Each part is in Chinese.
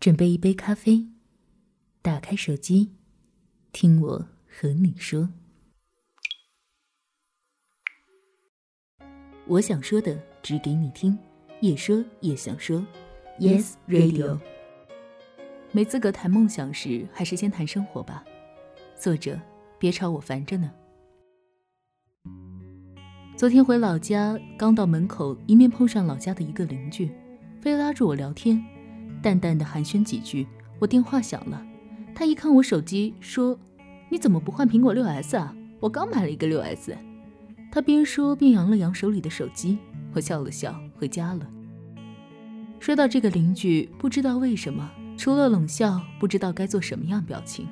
准备一杯咖啡，打开手机，听我和你说。我想说的，只给你听，也说也想说。Yes Radio。没资格谈梦想时，还是先谈生活吧。作者，别吵我烦着呢。昨天回老家，刚到门口，一面碰上老家的一个邻居，非拉着我聊天。淡淡的寒暄几句，我电话响了。他一看我手机，说：“你怎么不换苹果六 S 啊？我刚买了一个六 S。”他边说边扬了扬手里的手机。我笑了笑，回家了。说到这个邻居，不知道为什么，除了冷笑，不知道该做什么样表情。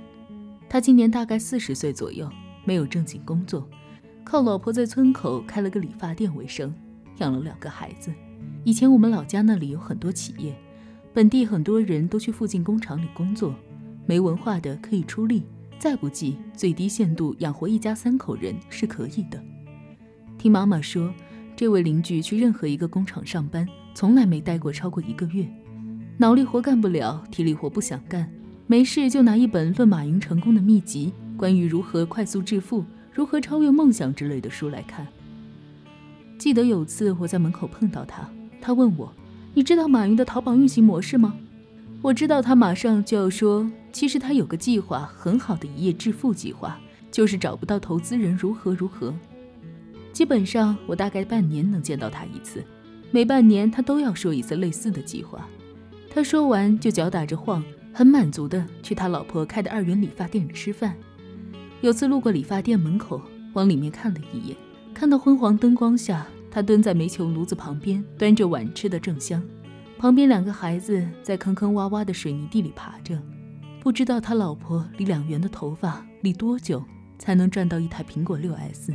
他今年大概四十岁左右，没有正经工作，靠老婆在村口开了个理发店为生，养了两个孩子。以前我们老家那里有很多企业。本地很多人都去附近工厂里工作，没文化的可以出力，再不济最低限度养活一家三口人是可以的。听妈妈说，这位邻居去任何一个工厂上班，从来没待过超过一个月，脑力活干不了，体力活不想干，没事就拿一本《论马云成功的秘籍》，关于如何快速致富、如何超越梦想之类的书来看。记得有次我在门口碰到他，他问我。你知道马云的淘宝运行模式吗？我知道他马上就要说，其实他有个计划，很好的一夜致富计划，就是找不到投资人如何如何。基本上我大概半年能见到他一次，每半年他都要说一次类似的计划。他说完就脚打着晃，很满足的去他老婆开的二元理发店里吃饭。有次路过理发店门口，往里面看了一眼，看到昏黄灯光下。他蹲在煤球炉子旁边，端着碗吃得正香。旁边两个孩子在坑坑洼洼的水泥地里爬着，不知道他老婆理两元的头发理多久才能赚到一台苹果六 S。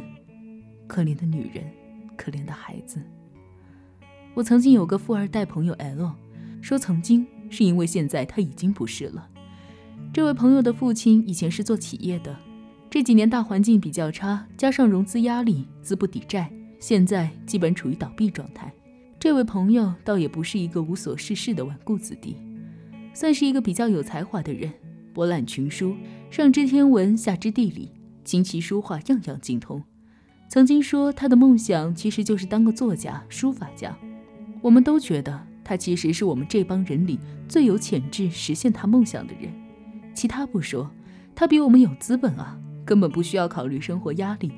可怜的女人，可怜的孩子。我曾经有个富二代朋友 L，说曾经是因为现在他已经不是了。这位朋友的父亲以前是做企业的，这几年大环境比较差，加上融资压力，资不抵债。现在基本处于倒闭状态。这位朋友倒也不是一个无所事事的纨绔子弟，算是一个比较有才华的人，博览群书，上知天文，下知地理，琴棋书画样样精通。曾经说他的梦想其实就是当个作家、书法家。我们都觉得他其实是我们这帮人里最有潜质实现他梦想的人。其他不说，他比我们有资本啊，根本不需要考虑生活压力。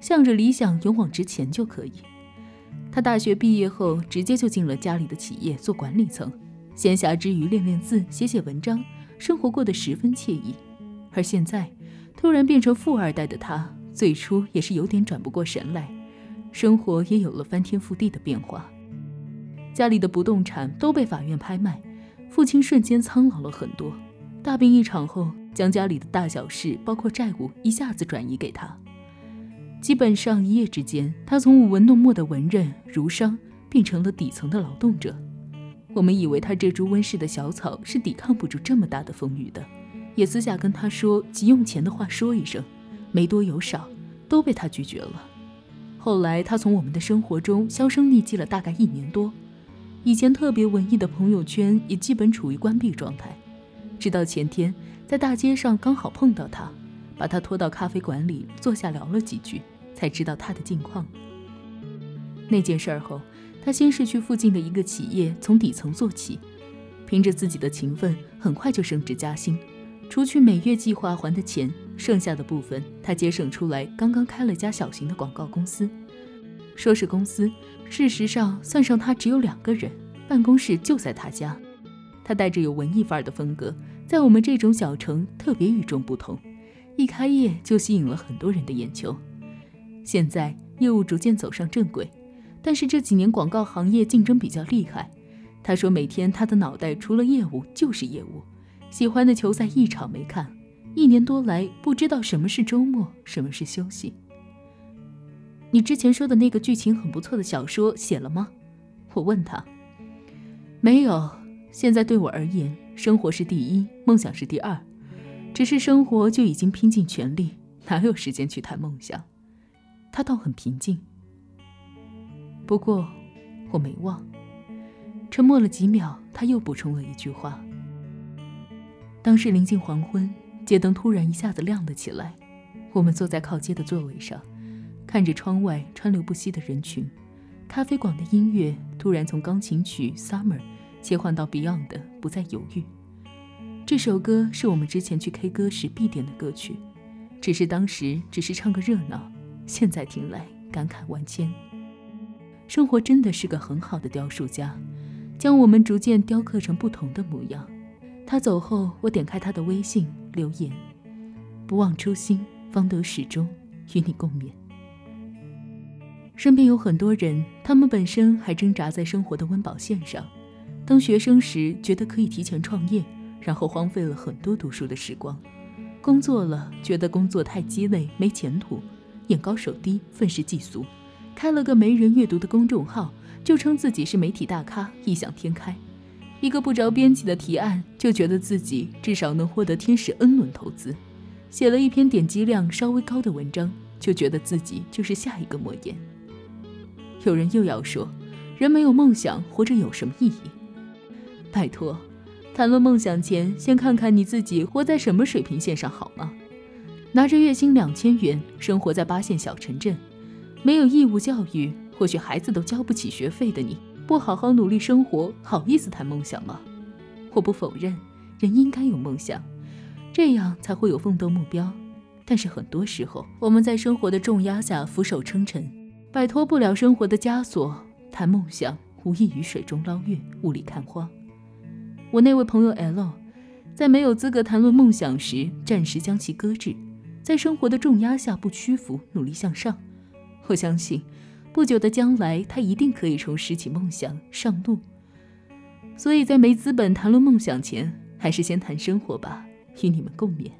向着理想勇往直前就可以。他大学毕业后，直接就进了家里的企业做管理层，闲暇之余练练字、写写文章，生活过得十分惬意。而现在，突然变成富二代的他，最初也是有点转不过神来，生活也有了翻天覆地的变化。家里的不动产都被法院拍卖，父亲瞬间苍老了很多。大病一场后，将家里的大小事，包括债务，一下子转移给他。基本上一夜之间，他从舞文弄墨的文人儒商变成了底层的劳动者。我们以为他这株温室的小草是抵抗不住这么大的风雨的，也私下跟他说急用钱的话说一声，没多有少，都被他拒绝了。后来他从我们的生活中销声匿迹了大概一年多，以前特别文艺的朋友圈也基本处于关闭状态。直到前天在大街上刚好碰到他，把他拖到咖啡馆里坐下聊了几句。才知道他的近况。那件事儿后，他先是去附近的一个企业从底层做起，凭着自己的勤奋，很快就升职加薪。除去每月计划还的钱，剩下的部分他节省出来，刚刚开了家小型的广告公司。说是公司，事实上算上他只有两个人，办公室就在他家。他带着有文艺范儿的风格，在我们这种小城特别与众不同，一开业就吸引了很多人的眼球。现在业务逐渐走上正轨，但是这几年广告行业竞争比较厉害。他说，每天他的脑袋除了业务就是业务，喜欢的球赛一场没看，一年多来不知道什么是周末，什么是休息。你之前说的那个剧情很不错的小说写了吗？我问他。没有，现在对我而言，生活是第一，梦想是第二。只是生活就已经拼尽全力，哪有时间去谈梦想？他倒很平静，不过我没忘。沉默了几秒，他又补充了一句话：“当时临近黄昏，街灯突然一下子亮了起来。我们坐在靠街的座位上，看着窗外川流不息的人群。咖啡馆的音乐突然从钢琴曲《Summer》切换到 Beyond 的《不再犹豫》。这首歌是我们之前去 K 歌时必点的歌曲，只是当时只是唱个热闹，现在听来感慨万千。生活真的是个很好的雕塑家，将我们逐渐雕刻成不同的模样。他走后，我点开他的微信留言：“不忘初心，方得始终，与你共勉。”身边有很多人，他们本身还挣扎在生活的温饱线上。当学生时，觉得可以提前创业，然后荒废了很多读书的时光；工作了，觉得工作太鸡肋，没前途，眼高手低，愤世嫉俗，开了个没人阅读的公众号，就称自己是媒体大咖，异想天开。一个不着边际的提案，就觉得自己至少能获得天使 N 轮投资；写了一篇点击量稍微高的文章，就觉得自己就是下一个莫言。有人又要说，人没有梦想，活着有什么意义？拜托，谈论梦想前，先看看你自己活在什么水平线上好吗？拿着月薪两千元，生活在八线小城镇，没有义务教育，或许孩子都交不起学费的你，不好好努力生活，好意思谈梦想吗？我不否认，人应该有梦想，这样才会有奋斗目标。但是很多时候，我们在生活的重压下俯首称臣。摆脱不了生活的枷锁，谈梦想无异于水中捞月，雾里看花。我那位朋友 L，在没有资格谈论梦想时，暂时将其搁置，在生活的重压下不屈服，努力向上。我相信，不久的将来，他一定可以重拾起梦想，上路。所以在没资本谈论梦想前，还是先谈生活吧，与你们共勉。